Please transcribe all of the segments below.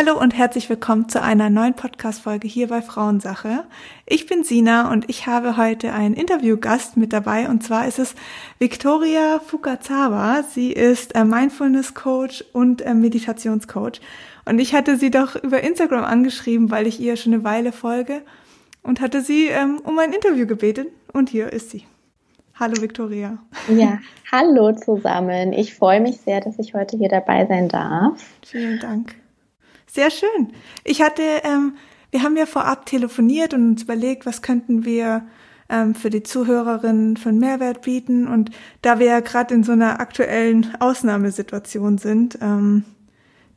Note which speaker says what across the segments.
Speaker 1: Hallo und herzlich willkommen zu einer neuen Podcast-Folge hier bei Frauensache. Ich bin Sina und ich habe heute einen Interviewgast mit dabei und zwar ist es Victoria Fukazawa. Sie ist äh, Mindfulness-Coach und äh, Meditationscoach. Und ich hatte sie doch über Instagram angeschrieben, weil ich ihr schon eine Weile folge und hatte sie ähm, um ein Interview gebeten und hier ist sie. Hallo Victoria.
Speaker 2: Ja, hallo zusammen. Ich freue mich sehr, dass ich heute hier dabei sein darf.
Speaker 1: Vielen Dank. Sehr schön. Ich hatte, ähm, wir haben ja vorab telefoniert und uns überlegt, was könnten wir ähm, für die Zuhörerinnen einen Mehrwert bieten. Und da wir ja gerade in so einer aktuellen Ausnahmesituation sind, ähm,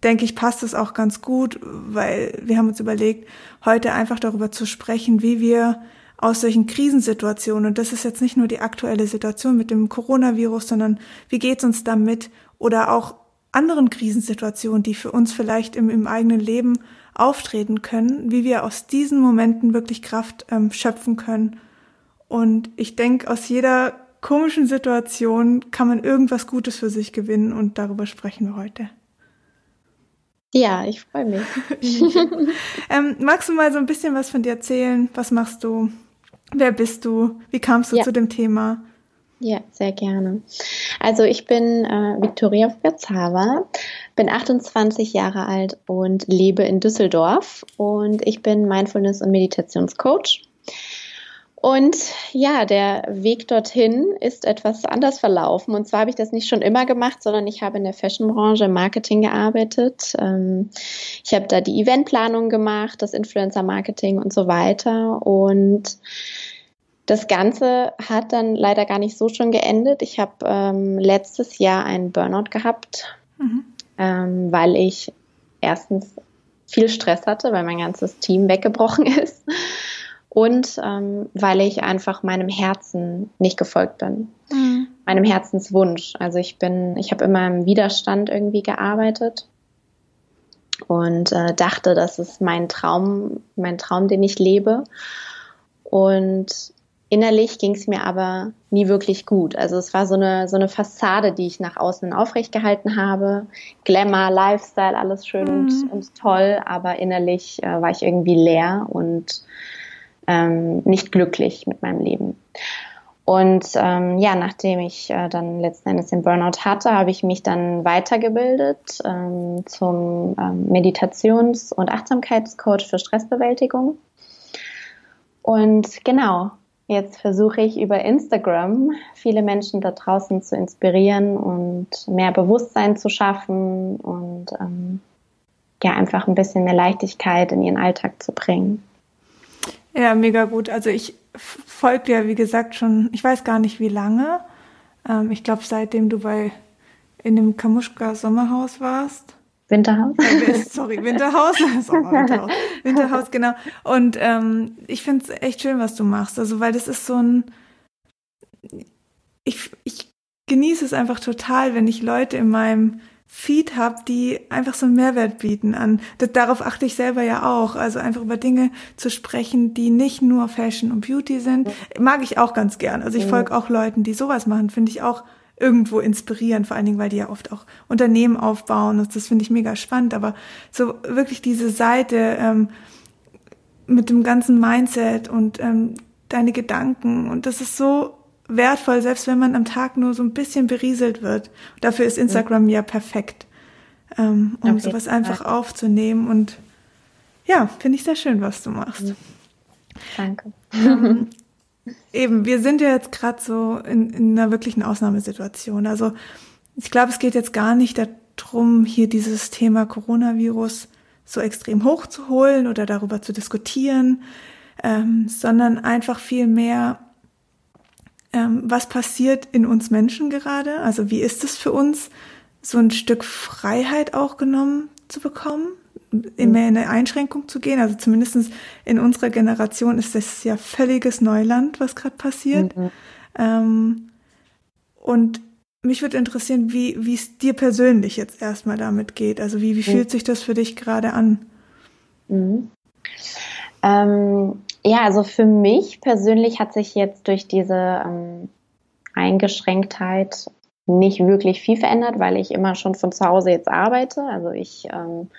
Speaker 1: denke ich, passt es auch ganz gut, weil wir haben uns überlegt, heute einfach darüber zu sprechen, wie wir aus solchen Krisensituationen, und das ist jetzt nicht nur die aktuelle Situation mit dem Coronavirus, sondern wie geht's uns damit oder auch anderen Krisensituationen, die für uns vielleicht im, im eigenen Leben auftreten können, wie wir aus diesen Momenten wirklich Kraft ähm, schöpfen können. Und ich denke, aus jeder komischen Situation kann man irgendwas Gutes für sich gewinnen und darüber sprechen wir heute.
Speaker 2: Ja, ich freue mich.
Speaker 1: ähm, magst du mal so ein bisschen was von dir erzählen? Was machst du? Wer bist du? Wie kamst du ja. zu dem Thema?
Speaker 2: Ja, sehr gerne. Also ich bin äh, Viktoria Piazava, bin 28 Jahre alt und lebe in Düsseldorf und ich bin Mindfulness- und Meditationscoach. Und ja, der Weg dorthin ist etwas anders verlaufen. Und zwar habe ich das nicht schon immer gemacht, sondern ich habe in der Fashionbranche im Marketing gearbeitet. Ähm, ich habe da die Eventplanung gemacht, das Influencer-Marketing und so weiter. Und das Ganze hat dann leider gar nicht so schon geendet. Ich habe ähm, letztes Jahr einen Burnout gehabt, mhm. ähm, weil ich erstens viel Stress hatte, weil mein ganzes Team weggebrochen ist und ähm, weil ich einfach meinem Herzen nicht gefolgt bin, mhm. meinem Herzenswunsch. Also ich bin, ich habe immer im Widerstand irgendwie gearbeitet und äh, dachte, das ist mein Traum, mein Traum, den ich lebe. Und Innerlich ging es mir aber nie wirklich gut. Also es war so eine, so eine Fassade, die ich nach außen aufrecht gehalten habe. Glamour, Lifestyle, alles schön mhm. und, und, toll, aber innerlich äh, war ich irgendwie leer und ähm, nicht glücklich mit meinem Leben. Und ähm, ja, nachdem ich äh, dann letzten Endes den Burnout hatte, habe ich mich dann weitergebildet ähm, zum ähm, Meditations- und Achtsamkeitscoach für Stressbewältigung. Und genau, Jetzt versuche ich über Instagram viele Menschen da draußen zu inspirieren und mehr Bewusstsein zu schaffen und ähm, ja, einfach ein bisschen mehr Leichtigkeit in ihren Alltag zu bringen.
Speaker 1: Ja, mega gut. Also ich folge dir, wie gesagt, schon, ich weiß gar nicht wie lange. Ähm, ich glaube, seitdem du bei in dem Kamuschka Sommerhaus warst.
Speaker 2: Winterhaus?
Speaker 1: Sorry, Winterhaus. Winterhaus. Winterhaus, genau. Und ähm, ich finde es echt schön, was du machst. Also, weil das ist so ein. Ich, ich genieße es einfach total, wenn ich Leute in meinem Feed habe, die einfach so einen Mehrwert bieten an. Das, darauf achte ich selber ja auch. Also einfach über Dinge zu sprechen, die nicht nur Fashion und Beauty sind, mag ich auch ganz gern. Also ich mhm. folge auch Leuten, die sowas machen, finde ich auch irgendwo inspirieren, vor allen Dingen, weil die ja oft auch Unternehmen aufbauen. Das, das finde ich mega spannend. Aber so wirklich diese Seite ähm, mit dem ganzen Mindset und ähm, deine Gedanken und das ist so wertvoll, selbst wenn man am Tag nur so ein bisschen berieselt wird. Dafür ist Instagram ja, perfekt, ähm, um okay. sowas einfach aufzunehmen. Und ja, finde ich sehr schön, was du machst.
Speaker 2: Danke.
Speaker 1: Eben, wir sind ja jetzt gerade so in, in einer wirklichen Ausnahmesituation. Also ich glaube, es geht jetzt gar nicht darum, hier dieses Thema Coronavirus so extrem hochzuholen oder darüber zu diskutieren, ähm, sondern einfach viel mehr, ähm, was passiert in uns Menschen gerade? Also wie ist es für uns, so ein Stück Freiheit auch genommen zu bekommen? Immer in eine Einschränkung zu gehen. Also zumindest in unserer Generation ist das ja völliges Neuland, was gerade passiert. Mhm. Ähm, und mich würde interessieren, wie wie es dir persönlich jetzt erstmal damit geht. Also wie, wie mhm. fühlt sich das für dich gerade an?
Speaker 2: Mhm. Ähm, ja, also für mich persönlich hat sich jetzt durch diese ähm, Eingeschränktheit nicht wirklich viel verändert, weil ich immer schon von zu Hause jetzt arbeite. Also ich ähm,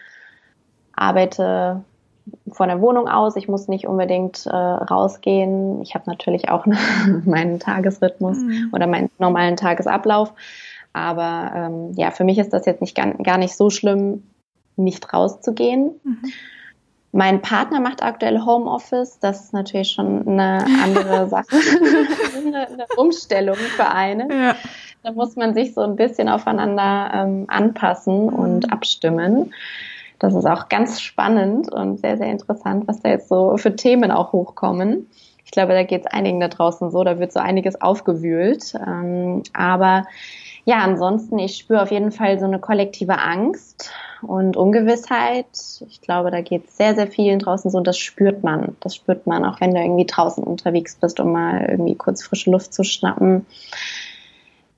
Speaker 2: arbeite von der Wohnung aus. Ich muss nicht unbedingt äh, rausgehen. Ich habe natürlich auch meinen Tagesrhythmus mhm. oder meinen normalen Tagesablauf. Aber ähm, ja, für mich ist das jetzt nicht gar, gar nicht so schlimm, nicht rauszugehen. Mhm. Mein Partner macht aktuell Homeoffice. Das ist natürlich schon eine andere Sache, eine, eine, Umstellung für einen. Ja. Da muss man sich so ein bisschen aufeinander ähm, anpassen mhm. und abstimmen. Das ist auch ganz spannend und sehr, sehr interessant, was da jetzt so für Themen auch hochkommen. Ich glaube, da geht es einigen da draußen so, da wird so einiges aufgewühlt. Ähm, aber ja, ansonsten, ich spüre auf jeden Fall so eine kollektive Angst und Ungewissheit. Ich glaube, da geht es sehr, sehr vielen draußen so und das spürt man. Das spürt man, auch wenn du irgendwie draußen unterwegs bist, um mal irgendwie kurz frische Luft zu schnappen.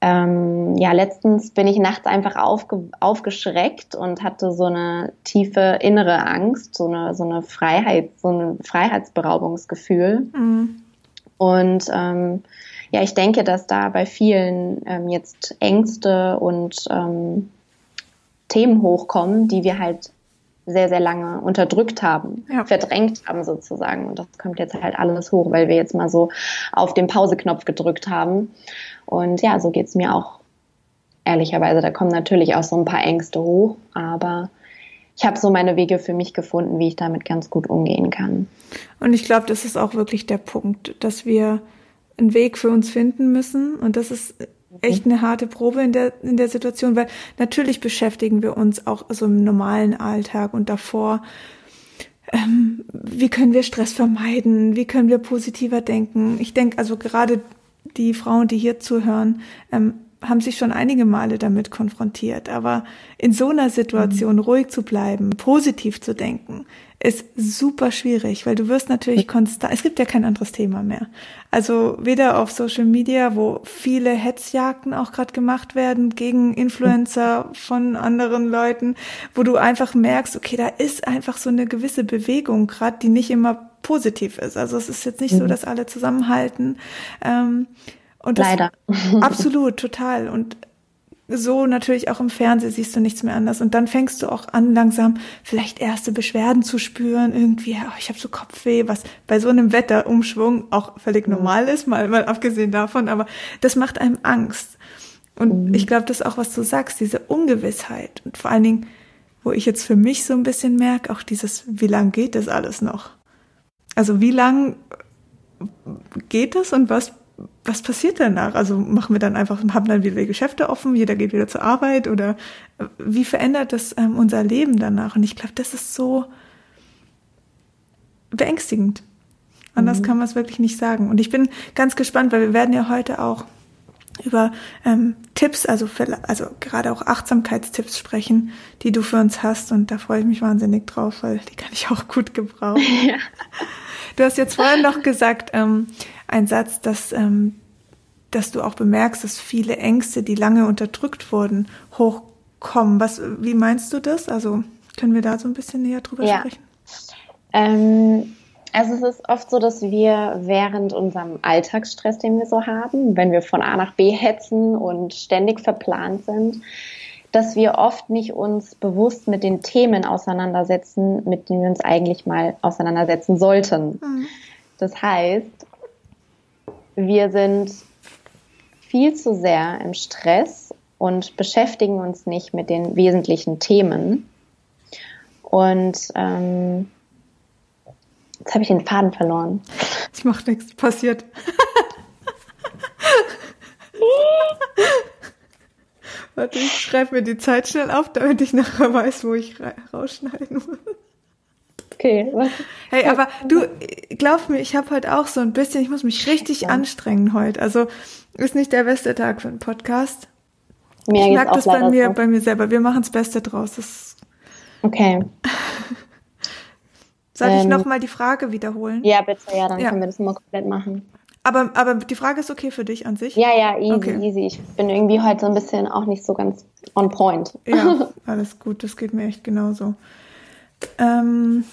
Speaker 2: Ähm, ja, letztens bin ich nachts einfach aufge aufgeschreckt und hatte so eine tiefe innere Angst, so eine, so eine Freiheit, so ein Freiheitsberaubungsgefühl. Mhm. Und ähm, ja, ich denke, dass da bei vielen ähm, jetzt Ängste und ähm, Themen hochkommen, die wir halt sehr, sehr lange unterdrückt haben, ja. verdrängt haben sozusagen. Und das kommt jetzt halt alles hoch, weil wir jetzt mal so auf den Pauseknopf gedrückt haben. Und ja, so geht's mir auch ehrlicherweise. Da kommen natürlich auch so ein paar Ängste hoch, aber ich habe so meine Wege für mich gefunden, wie ich damit ganz gut umgehen kann.
Speaker 1: Und ich glaube, das ist auch wirklich der Punkt, dass wir einen Weg für uns finden müssen. Und das ist echt eine harte Probe in der, in der Situation, weil natürlich beschäftigen wir uns auch so im normalen Alltag und davor, ähm, wie können wir Stress vermeiden, wie können wir positiver denken. Ich denke, also gerade die Frauen, die hier zuhören, ähm, haben sich schon einige Male damit konfrontiert. Aber in so einer Situation mhm. ruhig zu bleiben, positiv zu denken, ist super schwierig, weil du wirst natürlich konstant, es gibt ja kein anderes Thema mehr. Also weder auf Social Media, wo viele Hetzjagden auch gerade gemacht werden gegen Influencer von anderen Leuten, wo du einfach merkst, okay, da ist einfach so eine gewisse Bewegung gerade, die nicht immer positiv ist. Also es ist jetzt nicht mhm. so, dass alle zusammenhalten. Ähm, und das,
Speaker 2: Leider.
Speaker 1: absolut, total. Und so natürlich auch im Fernsehen siehst du nichts mehr anders. Und dann fängst du auch an, langsam vielleicht erste Beschwerden zu spüren. Irgendwie, oh, ich habe so Kopfweh, was bei so einem Wetterumschwung auch völlig normal ist, mal, mal abgesehen davon. Aber das macht einem Angst. Und mhm. ich glaube, das ist auch, was du sagst, diese Ungewissheit. Und vor allen Dingen, wo ich jetzt für mich so ein bisschen merke, auch dieses, wie lang geht das alles noch? Also wie lang geht das und was was passiert danach? Also machen wir dann einfach, haben dann wieder die Geschäfte offen, jeder geht wieder zur Arbeit oder äh, wie verändert das ähm, unser Leben danach? Und ich glaube, das ist so beängstigend. Anders mhm. kann man es wirklich nicht sagen. Und ich bin ganz gespannt, weil wir werden ja heute auch über ähm, Tipps, also, für, also gerade auch Achtsamkeitstipps sprechen, die du für uns hast. Und da freue ich mich wahnsinnig drauf, weil die kann ich auch gut gebrauchen. Ja. Du hast jetzt vorhin noch gesagt, ähm, ein Satz, dass, ähm, dass du auch bemerkst, dass viele Ängste, die lange unterdrückt wurden, hochkommen. Was, wie meinst du das? Also können wir da so ein bisschen näher drüber ja. sprechen?
Speaker 2: Ähm, also es ist oft so, dass wir während unserem Alltagsstress, den wir so haben, wenn wir von A nach B hetzen und ständig verplant sind, dass wir oft nicht uns bewusst mit den Themen auseinandersetzen, mit denen wir uns eigentlich mal auseinandersetzen sollten. Mhm. Das heißt, wir sind viel zu sehr im Stress und beschäftigen uns nicht mit den wesentlichen Themen. Und ähm, jetzt habe ich den Faden verloren.
Speaker 1: Ich mache nichts, passiert. Warte, ich schreibe mir die Zeit schnell auf, damit ich nachher weiß, wo ich rausschneiden muss.
Speaker 2: Okay.
Speaker 1: Hey, aber du, glaub mir, ich habe heute auch so ein bisschen, ich muss mich richtig ja. anstrengen heute. Also ist nicht der beste Tag für einen Podcast. Mir ich merke das bei mir, so. bei mir selber. Wir machen das Beste draus. Das
Speaker 2: okay.
Speaker 1: Soll ähm, ich nochmal die Frage wiederholen?
Speaker 2: Ja, bitte, ja, dann ja. können wir das mal komplett machen.
Speaker 1: Aber, aber die Frage ist okay für dich an sich?
Speaker 2: Ja, ja, easy, okay. easy. Ich bin irgendwie heute so ein bisschen auch nicht so ganz on point.
Speaker 1: Ja, alles gut, das geht mir echt genauso. Ähm,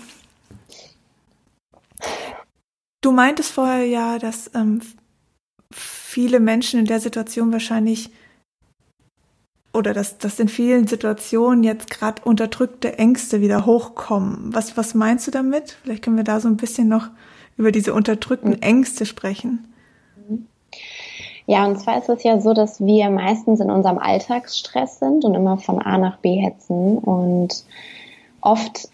Speaker 1: du meintest vorher ja, dass ähm, viele Menschen in der Situation wahrscheinlich oder dass, dass in vielen Situationen jetzt gerade unterdrückte Ängste wieder hochkommen. Was, was meinst du damit? Vielleicht können wir da so ein bisschen noch über diese unterdrückten mhm. Ängste sprechen.
Speaker 2: Ja, und zwar ist es ja so, dass wir meistens in unserem Alltagsstress sind und immer von A nach B hetzen und oft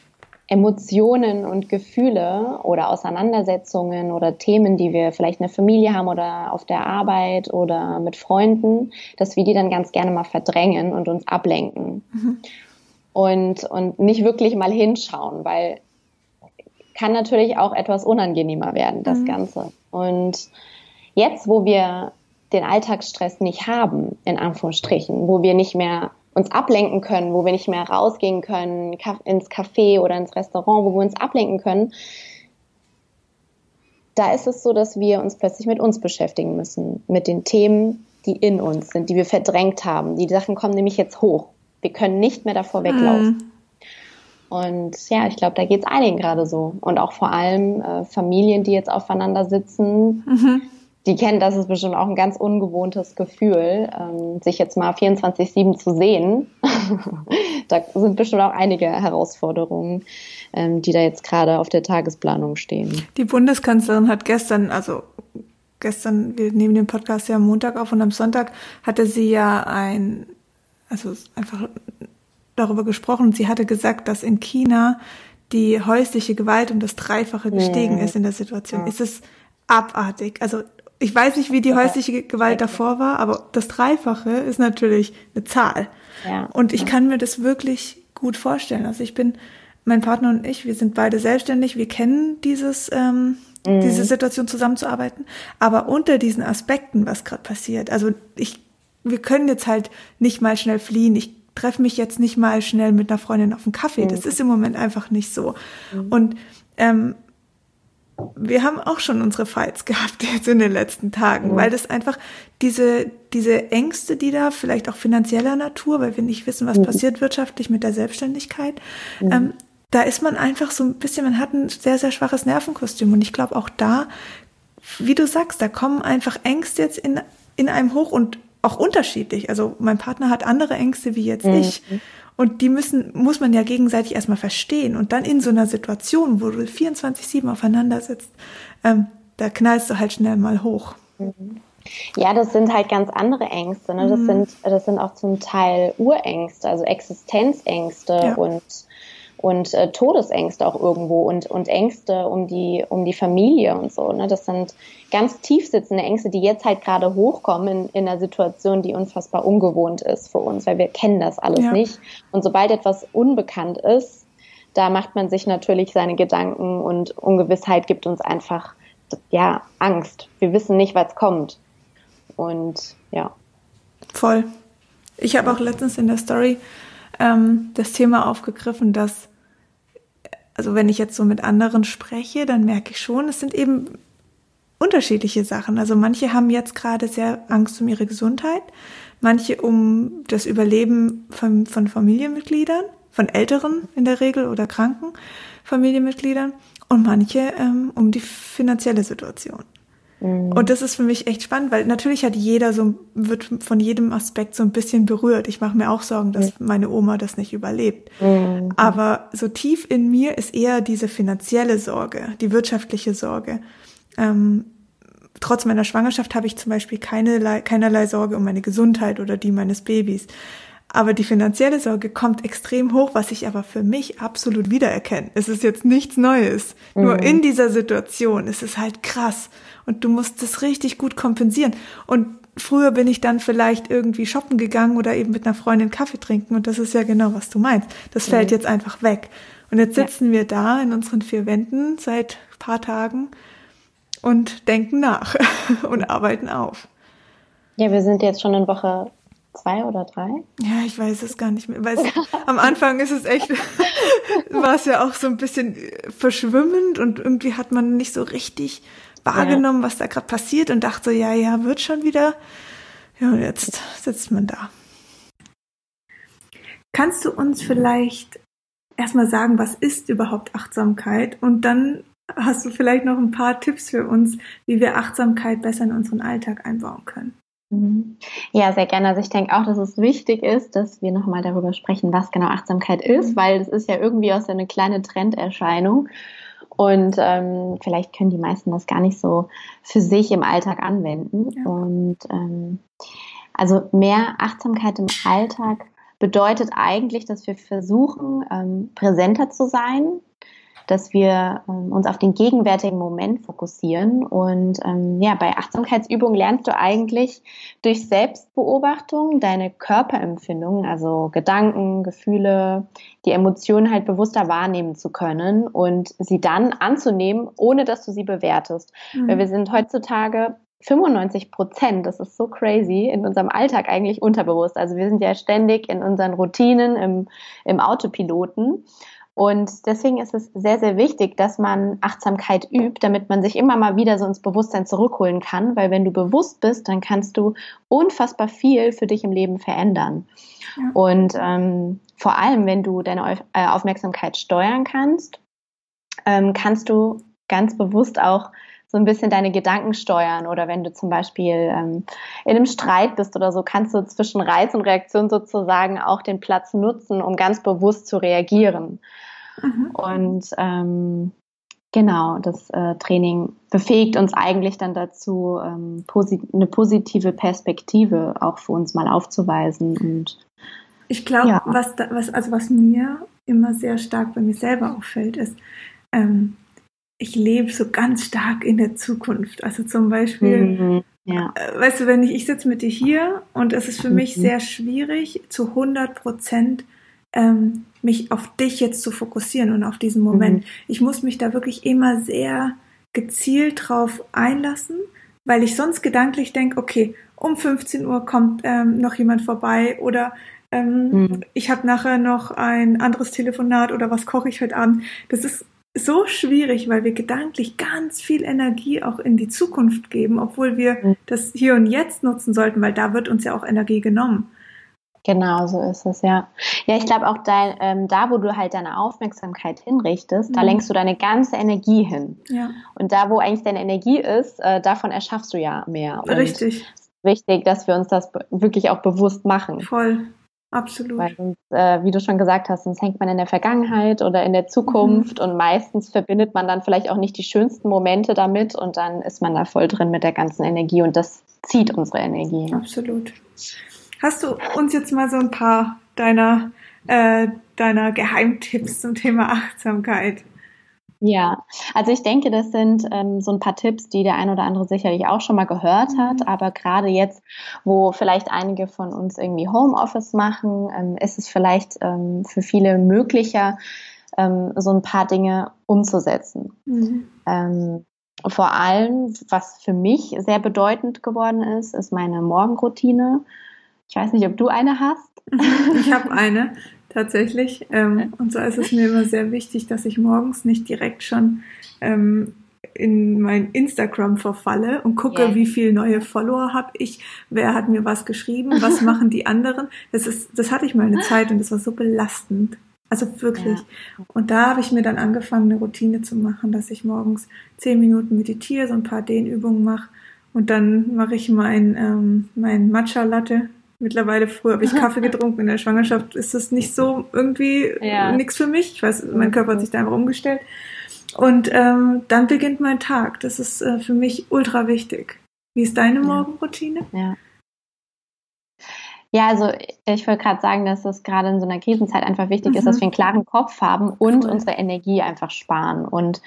Speaker 2: Emotionen und Gefühle oder Auseinandersetzungen oder Themen, die wir vielleicht in der Familie haben oder auf der Arbeit oder mit Freunden, dass wir die dann ganz gerne mal verdrängen und uns ablenken. Mhm. Und, und nicht wirklich mal hinschauen, weil kann natürlich auch etwas unangenehmer werden, das mhm. Ganze. Und jetzt, wo wir den Alltagsstress nicht haben, in Anführungsstrichen, wo wir nicht mehr uns ablenken können, wo wir nicht mehr rausgehen können, ins Café oder ins Restaurant, wo wir uns ablenken können, da ist es so, dass wir uns plötzlich mit uns beschäftigen müssen, mit den Themen, die in uns sind, die wir verdrängt haben. Die Sachen kommen nämlich jetzt hoch. Wir können nicht mehr davor weglaufen. Mhm. Und ja, ich glaube, da geht es einigen gerade so. Und auch vor allem äh, Familien, die jetzt aufeinander sitzen, mhm die kennen, das ist bestimmt auch ein ganz ungewohntes Gefühl, ähm, sich jetzt mal 24-7 zu sehen. da sind bestimmt auch einige Herausforderungen, ähm, die da jetzt gerade auf der Tagesplanung stehen.
Speaker 1: Die Bundeskanzlerin hat gestern, also gestern, wir nehmen den Podcast ja am Montag auf und am Sonntag hatte sie ja ein, also einfach darüber gesprochen. Sie hatte gesagt, dass in China die häusliche Gewalt um das Dreifache gestiegen mhm. ist in der Situation. Ja. Ist es abartig. Also ich weiß nicht, wie die häusliche Gewalt davor war, aber das Dreifache ist natürlich eine Zahl. Ja. Und ich kann mir das wirklich gut vorstellen. Also ich bin, mein Partner und ich, wir sind beide selbstständig, wir kennen dieses, ähm, mhm. diese Situation zusammenzuarbeiten. Aber unter diesen Aspekten, was gerade passiert, also ich, wir können jetzt halt nicht mal schnell fliehen. Ich treffe mich jetzt nicht mal schnell mit einer Freundin auf einen Kaffee. Mhm. Das ist im Moment einfach nicht so. Mhm. Und ähm, wir haben auch schon unsere Fights gehabt jetzt in den letzten Tagen, mhm. weil das einfach diese, diese Ängste, die da vielleicht auch finanzieller Natur, weil wir nicht wissen, was mhm. passiert wirtschaftlich mit der Selbstständigkeit, mhm. ähm, da ist man einfach so ein bisschen, man hat ein sehr, sehr schwaches Nervenkostüm und ich glaube auch da, wie du sagst, da kommen einfach Ängste jetzt in, in einem hoch und auch unterschiedlich. Also mein Partner hat andere Ängste wie jetzt ich. Und die müssen, muss man ja gegenseitig erstmal verstehen. Und dann in so einer Situation, wo du 24-7 aufeinander sitzt, ähm, da knallst du halt schnell mal hoch.
Speaker 2: Ja, das sind halt ganz andere Ängste. Ne? Das, mhm. sind, das sind auch zum Teil Urängste, also Existenzängste ja. und und äh, Todesängste auch irgendwo und, und Ängste um die, um die Familie und so. Ne? Das sind ganz tief sitzende Ängste, die jetzt halt gerade hochkommen in, in einer Situation, die unfassbar ungewohnt ist für uns, weil wir kennen das alles ja. nicht. Und sobald etwas unbekannt ist, da macht man sich natürlich seine Gedanken und Ungewissheit gibt uns einfach ja Angst. Wir wissen nicht, was kommt. Und ja.
Speaker 1: Voll. Ich habe auch letztens in der Story ähm, das Thema aufgegriffen, dass also wenn ich jetzt so mit anderen spreche, dann merke ich schon, es sind eben unterschiedliche Sachen. Also manche haben jetzt gerade sehr Angst um ihre Gesundheit, manche um das Überleben von, von Familienmitgliedern, von Älteren in der Regel oder kranken Familienmitgliedern und manche ähm, um die finanzielle Situation. Mhm. Und das ist für mich echt spannend, weil natürlich hat jeder so, wird von jedem Aspekt so ein bisschen berührt. Ich mache mir auch Sorgen, dass mhm. meine Oma das nicht überlebt. Mhm. Aber so tief in mir ist eher diese finanzielle Sorge, die wirtschaftliche Sorge. Ähm, trotz meiner Schwangerschaft habe ich zum Beispiel keine, keinerlei Sorge um meine Gesundheit oder die meines Babys. Aber die finanzielle Sorge kommt extrem hoch, was ich aber für mich absolut wiedererkenne. Es ist jetzt nichts Neues. Mhm. Nur in dieser Situation ist es halt krass. Und du musst es richtig gut kompensieren. Und früher bin ich dann vielleicht irgendwie shoppen gegangen oder eben mit einer Freundin Kaffee trinken. Und das ist ja genau, was du meinst. Das mhm. fällt jetzt einfach weg. Und jetzt sitzen ja. wir da in unseren vier Wänden seit paar Tagen und denken nach und arbeiten auf.
Speaker 2: Ja, wir sind jetzt schon in Woche zwei oder drei?
Speaker 1: Ja, ich weiß es gar nicht mehr. Weil es, am Anfang ist es echt, war es ja auch so ein bisschen verschwimmend und irgendwie hat man nicht so richtig wahrgenommen, ja. was da gerade passiert und dachte, ja, ja, wird schon wieder. Ja, und jetzt sitzt man da. Kannst du uns vielleicht erstmal sagen, was ist überhaupt Achtsamkeit? Und dann hast du vielleicht noch ein paar Tipps für uns, wie wir Achtsamkeit besser in unseren Alltag einbauen können.
Speaker 2: Mhm. Ja, sehr gerne. Also ich denke auch, dass es wichtig ist, dass wir nochmal darüber sprechen, was genau Achtsamkeit ist, mhm. weil es ist ja irgendwie auch so eine kleine Trenderscheinung. Und ähm, vielleicht können die meisten das gar nicht so für sich im Alltag anwenden. Ja. Und ähm, also mehr Achtsamkeit im Alltag bedeutet eigentlich, dass wir versuchen, ähm, präsenter zu sein, dass wir ähm, uns auf den gegenwärtigen Moment fokussieren. Und ähm, ja, bei Achtsamkeitsübungen lernst du eigentlich durch Selbstbeobachtung deine Körperempfindungen, also Gedanken, Gefühle, die Emotionen halt bewusster wahrnehmen zu können und sie dann anzunehmen, ohne dass du sie bewertest. Mhm. Weil wir sind heutzutage 95 Prozent, das ist so crazy, in unserem Alltag eigentlich unterbewusst. Also wir sind ja ständig in unseren Routinen, im, im Autopiloten. Und deswegen ist es sehr, sehr wichtig, dass man Achtsamkeit übt, damit man sich immer mal wieder so ins Bewusstsein zurückholen kann, weil wenn du bewusst bist, dann kannst du unfassbar viel für dich im Leben verändern. Ja. Und ähm, vor allem, wenn du deine äh, Aufmerksamkeit steuern kannst, ähm, kannst du ganz bewusst auch so ein bisschen deine Gedanken steuern oder wenn du zum Beispiel ähm, in einem Streit bist oder so, kannst du zwischen Reiz und Reaktion sozusagen auch den Platz nutzen, um ganz bewusst zu reagieren. Mhm. Und ähm, genau, das äh, Training befähigt uns eigentlich dann dazu, ähm, posit eine positive Perspektive auch für uns mal aufzuweisen. Und
Speaker 1: ich glaube, ja. was, was, also was mir immer sehr stark bei mir selber auffällt, ist, ähm, ich lebe so ganz stark in der Zukunft. Also zum Beispiel, mhm, ja. äh, weißt du, wenn ich, ich sitze mit dir hier und es ist für mhm. mich sehr schwierig, zu 100 Prozent ähm, mich auf dich jetzt zu fokussieren und auf diesen Moment. Mhm. Ich muss mich da wirklich immer sehr gezielt drauf einlassen, weil ich sonst gedanklich denke, okay, um 15 Uhr kommt ähm, noch jemand vorbei oder ähm, mhm. ich habe nachher noch ein anderes Telefonat oder was koche ich heute Abend. Das ist so schwierig, weil wir gedanklich ganz viel Energie auch in die Zukunft geben, obwohl wir mhm. das hier und jetzt nutzen sollten, weil da wird uns ja auch Energie genommen.
Speaker 2: Genau, so ist es, ja. Ja, ich glaube auch dein, ähm, da, wo du halt deine Aufmerksamkeit hinrichtest, mhm. da lenkst du deine ganze Energie hin. Ja. Und da, wo eigentlich deine Energie ist, äh, davon erschaffst du ja mehr. Und
Speaker 1: Richtig.
Speaker 2: Wichtig, dass wir uns das wirklich auch bewusst machen.
Speaker 1: Voll. Absolut.
Speaker 2: Weil sonst, äh, wie du schon gesagt hast, sonst hängt man in der Vergangenheit oder in der Zukunft mhm. und meistens verbindet man dann vielleicht auch nicht die schönsten Momente damit und dann ist man da voll drin mit der ganzen Energie und das zieht unsere Energie.
Speaker 1: Absolut. Hast du uns jetzt mal so ein paar deiner, äh, deiner Geheimtipps zum Thema Achtsamkeit?
Speaker 2: Ja, also ich denke, das sind ähm, so ein paar Tipps, die der ein oder andere sicherlich auch schon mal gehört hat. Mhm. Aber gerade jetzt, wo vielleicht einige von uns irgendwie Homeoffice machen, ähm, ist es vielleicht ähm, für viele möglicher, ähm, so ein paar Dinge umzusetzen. Mhm. Ähm, vor allem, was für mich sehr bedeutend geworden ist, ist meine Morgenroutine. Ich weiß nicht, ob du eine hast.
Speaker 1: Ich habe eine tatsächlich. Ähm, und so ist es mir immer sehr wichtig, dass ich morgens nicht direkt schon ähm, in mein Instagram verfalle und gucke, yeah. wie viel neue Follower habe ich, wer hat mir was geschrieben, was machen die anderen. Das ist, das hatte ich mal eine Zeit und das war so belastend. Also wirklich. Ja. Und da habe ich mir dann angefangen, eine Routine zu machen, dass ich morgens zehn Minuten meditiere, so ein paar Dehnübungen mache und dann mache ich mein, ähm, mein Matcha Latte Mittlerweile, früher habe ich Kaffee getrunken, in der Schwangerschaft ist das nicht so irgendwie ja. nichts für mich. Ich weiß, mein Körper hat sich da einfach umgestellt. Und ähm, dann beginnt mein Tag. Das ist äh, für mich ultra wichtig. Wie ist deine Morgenroutine?
Speaker 2: Ja. Ja, also ich wollte gerade sagen, dass es gerade in so einer Krisenzeit einfach wichtig mhm. ist, dass wir einen klaren Kopf haben und cool. unsere Energie einfach sparen. Und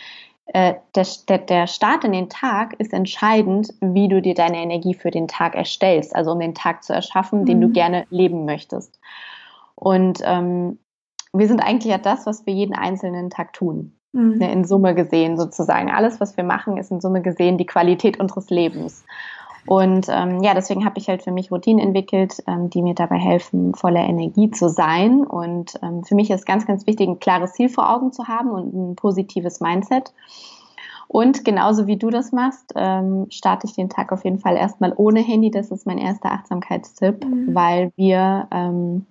Speaker 2: äh, der, der, der Start in den Tag ist entscheidend, wie du dir deine Energie für den Tag erstellst, also um den Tag zu erschaffen, mhm. den du mhm. gerne leben möchtest. Und ähm, wir sind eigentlich ja das, was wir jeden einzelnen Tag tun. Mhm. Ne, in Summe gesehen sozusagen. Alles, was wir machen, ist in Summe gesehen die Qualität unseres Lebens. Und ähm, ja, deswegen habe ich halt für mich Routinen entwickelt, ähm, die mir dabei helfen, voller Energie zu sein. Und ähm, für mich ist ganz, ganz wichtig, ein klares Ziel vor Augen zu haben und ein positives Mindset. Und genauso wie du das machst, ähm, starte ich den Tag auf jeden Fall erstmal ohne Handy. Das ist mein erster Achtsamkeitstipp, mhm. weil wir ähm,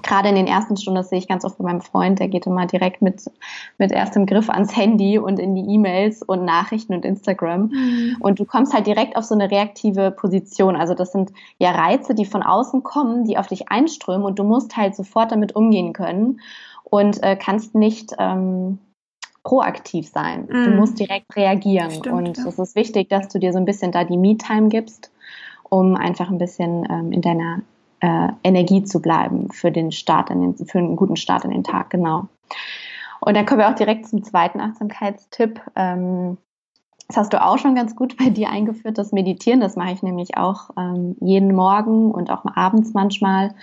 Speaker 2: gerade in den ersten Stunden, das sehe ich ganz oft bei meinem Freund, der geht immer direkt mit, mit erstem Griff ans Handy und in die E-Mails und Nachrichten und Instagram. Mhm. Und du kommst halt direkt auf so eine reaktive Position. Also das sind ja Reize, die von außen kommen, die auf dich einströmen und du musst halt sofort damit umgehen können und äh, kannst nicht ähm, proaktiv sein. Mhm. Du musst direkt reagieren. Stimmt, und ja. es ist wichtig, dass du dir so ein bisschen da die Me-Time gibst, um einfach ein bisschen ähm, in deiner äh, Energie zu bleiben für den Start, in den, für einen guten Start in den Tag, genau. Und dann kommen wir auch direkt zum zweiten Achtsamkeitstipp. Ähm, das hast du auch schon ganz gut bei dir eingeführt, das Meditieren. Das mache ich nämlich auch ähm, jeden Morgen und auch abends manchmal.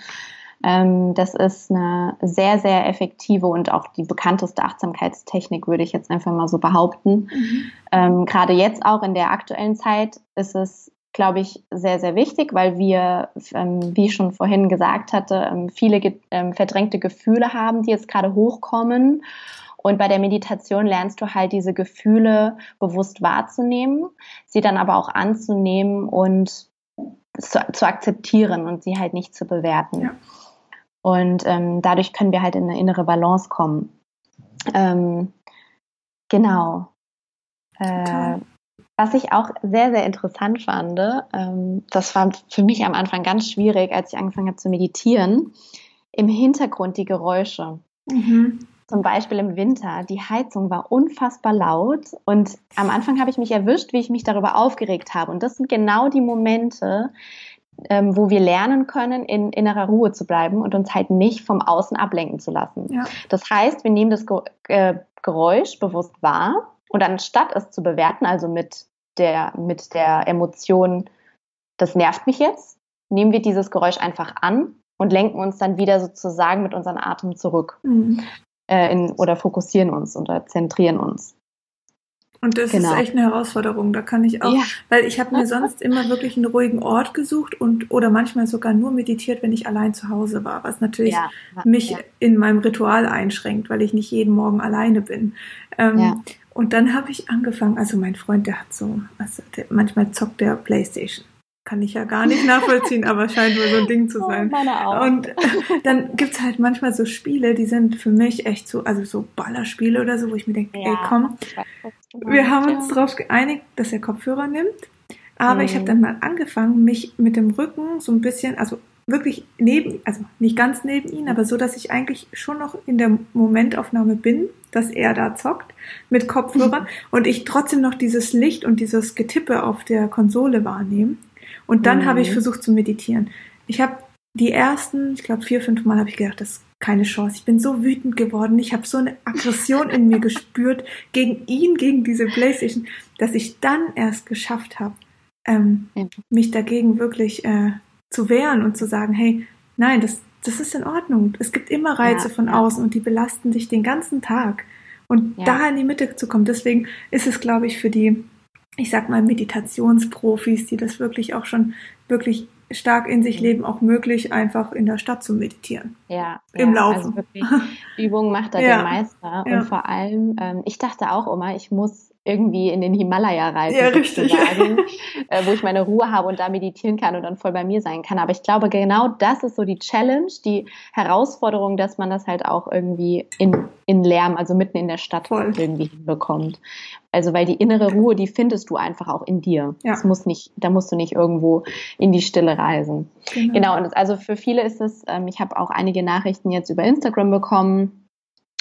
Speaker 2: Ähm, das ist eine sehr, sehr effektive und auch die bekannteste Achtsamkeitstechnik, würde ich jetzt einfach mal so behaupten. Mhm. Ähm, gerade jetzt auch in der aktuellen Zeit ist es glaube ich, sehr, sehr wichtig, weil wir, ähm, wie ich schon vorhin gesagt hatte, ähm, viele ge ähm, verdrängte Gefühle haben, die jetzt gerade hochkommen. Und bei der Meditation lernst du halt diese Gefühle bewusst wahrzunehmen, sie dann aber auch anzunehmen und zu, zu akzeptieren und sie halt nicht zu bewerten. Ja. Und ähm, dadurch können wir halt in eine innere Balance kommen. Ähm, genau. Äh, was ich auch sehr, sehr interessant fand, ähm, das war für mich am Anfang ganz schwierig, als ich angefangen habe zu meditieren, im Hintergrund die Geräusche. Mhm. Zum Beispiel im Winter, die Heizung war unfassbar laut und am Anfang habe ich mich erwischt, wie ich mich darüber aufgeregt habe. Und das sind genau die Momente, ähm, wo wir lernen können, in innerer Ruhe zu bleiben und uns halt nicht vom Außen ablenken zu lassen. Ja. Das heißt, wir nehmen das äh, Geräusch bewusst wahr und anstatt es zu bewerten, also mit der, mit der Emotion, das nervt mich jetzt, nehmen wir dieses Geräusch einfach an und lenken uns dann wieder sozusagen mit unserem Atem zurück mhm. äh, in, oder fokussieren uns oder zentrieren uns.
Speaker 1: Und das genau. ist echt eine Herausforderung. Da kann ich auch, ja. weil ich habe mir sonst immer wirklich einen ruhigen Ort gesucht und oder manchmal sogar nur meditiert, wenn ich allein zu Hause war, was natürlich ja. mich ja. in meinem Ritual einschränkt, weil ich nicht jeden Morgen alleine bin. Ähm, und dann habe ich angefangen, also mein Freund, der hat so, also der, manchmal zockt der Playstation. Kann ich ja gar nicht nachvollziehen, aber scheint wohl so ein Ding zu oh, sein. Oh, meine auch. Und dann gibt's halt manchmal so Spiele, die sind für mich echt so, also so Ballerspiele oder so, wo ich mir denke, ja, ey komm, wir haben uns darauf geeinigt, dass er Kopfhörer nimmt. Aber mhm. ich habe dann mal angefangen, mich mit dem Rücken so ein bisschen, also wirklich neben, also nicht ganz neben ihn, aber so, dass ich eigentlich schon noch in der Momentaufnahme bin, dass er da zockt mit Kopfhörern mhm. und ich trotzdem noch dieses Licht und dieses Getippe auf der Konsole wahrnehme. Und dann mhm. habe ich versucht zu meditieren. Ich habe die ersten, ich glaube vier, fünf Mal habe ich gedacht, das ist keine Chance. Ich bin so wütend geworden. Ich habe so eine Aggression in mir gespürt gegen ihn, gegen diese Playstation, dass ich dann erst geschafft habe, ähm, mich dagegen wirklich äh, zu wehren und zu sagen, hey, nein, das, das ist in Ordnung. Es gibt immer Reize ja, von außen und die belasten dich den ganzen Tag. Und ja. da in die Mitte zu kommen, deswegen ist es, glaube ich, für die, ich sag mal, Meditationsprofis, die das wirklich auch schon wirklich stark in sich leben, auch möglich, einfach in der Stadt zu meditieren.
Speaker 2: Ja. Im ja, Laufen. Also Übung macht da ja. den Meister. Und vor allem, ähm, ich dachte auch immer, ich muss irgendwie in den Himalaya reisen, ja, richtig. äh, wo ich meine Ruhe habe und da meditieren kann und dann voll bei mir sein kann. Aber ich glaube, genau das ist so die Challenge, die Herausforderung, dass man das halt auch irgendwie in, in Lärm, also mitten in der Stadt voll. irgendwie hinbekommt. Also weil die innere Ruhe, die findest du einfach auch in dir. Ja. Das muss nicht, da musst du nicht irgendwo in die Stille reisen. Genau, genau und also für viele ist es, ähm, ich habe auch einige Nachrichten jetzt über Instagram bekommen,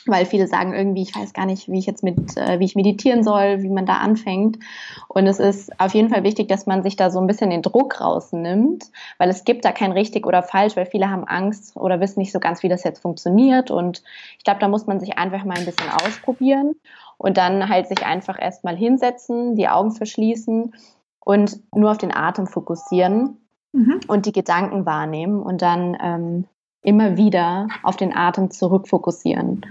Speaker 2: weil viele sagen irgendwie, ich weiß gar nicht, wie ich jetzt mit, äh, wie ich meditieren soll, wie man da anfängt. Und es ist auf jeden Fall wichtig, dass man sich da so ein bisschen den Druck rausnimmt, weil es gibt da kein richtig oder falsch, weil viele haben Angst oder wissen nicht so ganz, wie das jetzt funktioniert. Und ich glaube, da muss man sich einfach mal ein bisschen ausprobieren und dann halt sich einfach erstmal hinsetzen, die Augen verschließen und nur auf den Atem fokussieren mhm. und die Gedanken wahrnehmen und dann ähm, immer wieder auf den Atem zurückfokussieren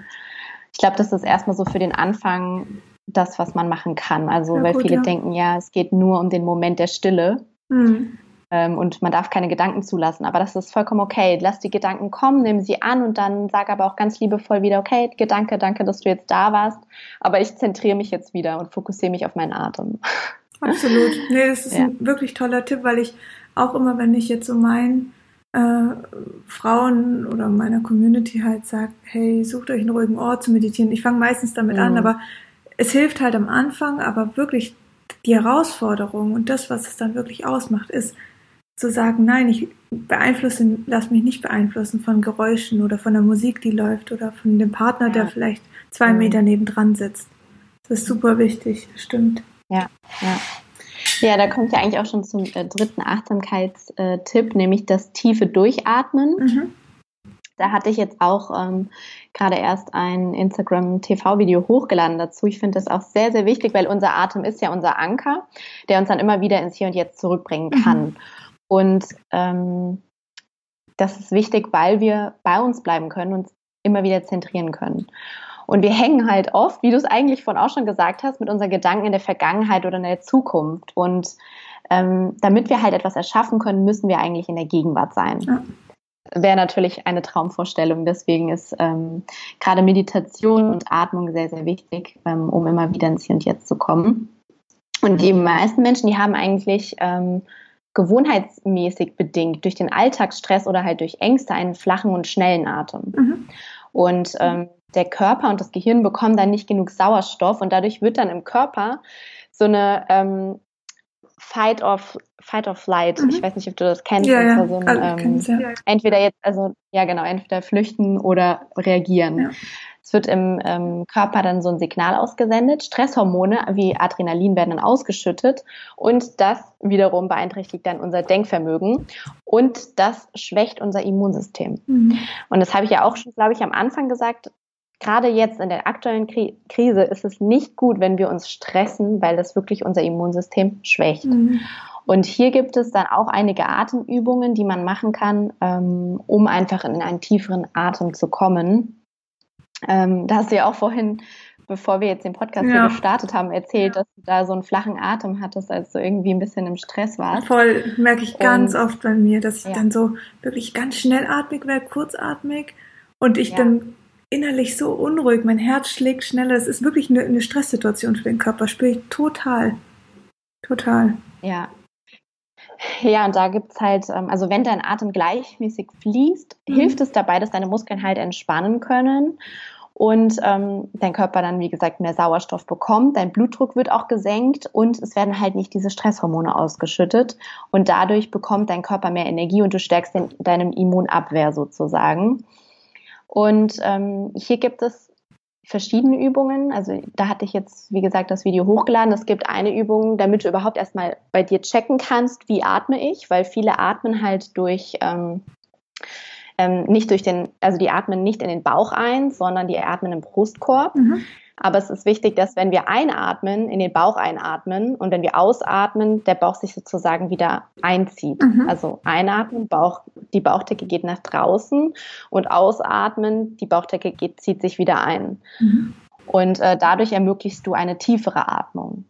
Speaker 2: ich glaube, das ist erstmal so für den Anfang das, was man machen kann. Also, ja, weil gut, viele ja. denken, ja, es geht nur um den Moment der Stille. Mhm. Ähm, und man darf keine Gedanken zulassen. Aber das ist vollkommen okay. Lass die Gedanken kommen, nimm sie an und dann sag aber auch ganz liebevoll wieder, okay, Gedanke, danke, dass du jetzt da warst. Aber ich zentriere mich jetzt wieder und fokussiere mich auf meinen Atem.
Speaker 1: Absolut. Nee, das ist ja. ein wirklich toller Tipp, weil ich auch immer, wenn ich jetzt so mein äh, Frauen oder meiner Community halt sagt, hey, sucht euch einen ruhigen Ort zu meditieren. Ich fange meistens damit mhm. an, aber es hilft halt am Anfang, aber wirklich die Herausforderung und das, was es dann wirklich ausmacht, ist zu sagen, nein, ich beeinflusse, lass mich nicht beeinflussen von Geräuschen oder von der Musik, die läuft oder von dem Partner, ja. der vielleicht zwei mhm. Meter nebendran sitzt. Das ist super wichtig, stimmt.
Speaker 2: Ja, ja. Ja, da kommt ja eigentlich auch schon zum äh, dritten Achtsamkeitstipp, nämlich das tiefe Durchatmen. Mhm. Da hatte ich jetzt auch ähm, gerade erst ein Instagram-TV-Video hochgeladen dazu. Ich finde das auch sehr, sehr wichtig, weil unser Atem ist ja unser Anker, der uns dann immer wieder ins Hier und Jetzt zurückbringen mhm. kann. Mhm. Und ähm, das ist wichtig, weil wir bei uns bleiben können und immer wieder zentrieren können. Und wir hängen halt oft, wie du es eigentlich von auch schon gesagt hast, mit unseren Gedanken in der Vergangenheit oder in der Zukunft. Und ähm, damit wir halt etwas erschaffen können, müssen wir eigentlich in der Gegenwart sein. Ja. Wäre natürlich eine Traumvorstellung. Deswegen ist ähm, gerade Meditation und Atmung sehr, sehr wichtig, ähm, um immer wieder ins Hier und Jetzt zu kommen. Und die meisten Menschen, die haben eigentlich ähm, gewohnheitsmäßig bedingt durch den Alltagsstress oder halt durch Ängste einen flachen und schnellen Atem. Mhm. Und ähm, der Körper und das Gehirn bekommen dann nicht genug Sauerstoff und dadurch wird dann im Körper so eine ähm, Fight of Fight of Flight. Mhm. Ich weiß nicht, ob du das kennst. Ja, ja. So ein, ähm, ja. Entweder jetzt, also ja genau, entweder flüchten oder reagieren. Ja. Es wird im ähm, Körper dann so ein Signal ausgesendet. Stresshormone wie Adrenalin werden dann ausgeschüttet und das wiederum beeinträchtigt dann unser Denkvermögen und das schwächt unser Immunsystem. Mhm. Und das habe ich ja auch schon, glaube ich, am Anfang gesagt. Gerade jetzt in der aktuellen Kri Krise ist es nicht gut, wenn wir uns stressen, weil das wirklich unser Immunsystem schwächt. Mhm. Und hier gibt es dann auch einige Atemübungen, die man machen kann, ähm, um einfach in einen tieferen Atem zu kommen. Ähm, da hast du ja auch vorhin, bevor wir jetzt den Podcast ja. hier gestartet haben, erzählt, dass du da so einen flachen Atem hattest, als du irgendwie ein bisschen im Stress warst.
Speaker 1: Voll, merke ich ganz und, oft bei mir, dass ich ja. dann so wirklich ganz schnellatmig werde, kurzatmig und ich ja. dann innerlich so unruhig, mein Herz schlägt schneller. Es ist wirklich eine, eine Stresssituation für den Körper, spüre ich total. Total.
Speaker 2: Ja, ja, und da gibt's halt, ähm, also wenn dein Atem gleichmäßig fließt, mhm. hilft es dabei, dass deine Muskeln halt entspannen können und ähm, dein Körper dann, wie gesagt, mehr Sauerstoff bekommt, dein Blutdruck wird auch gesenkt und es werden halt nicht diese Stresshormone ausgeschüttet und dadurch bekommt dein Körper mehr Energie und du stärkst den, deinem Immunabwehr sozusagen. Und ähm, hier gibt es verschiedene Übungen. Also da hatte ich jetzt, wie gesagt, das Video hochgeladen. Es gibt eine Übung, damit du überhaupt erstmal bei dir checken kannst, wie atme ich, weil viele atmen halt durch ähm, ähm, nicht durch den, also die atmen nicht in den Bauch ein, sondern die atmen im Brustkorb. Mhm. Aber es ist wichtig, dass wenn wir einatmen, in den Bauch einatmen und wenn wir ausatmen, der Bauch sich sozusagen wieder einzieht. Mhm. Also einatmen, Bauch, die Bauchdecke geht nach draußen und ausatmen, die Bauchdecke geht, zieht sich wieder ein. Mhm. Und äh, dadurch ermöglichst du eine tiefere Atmung.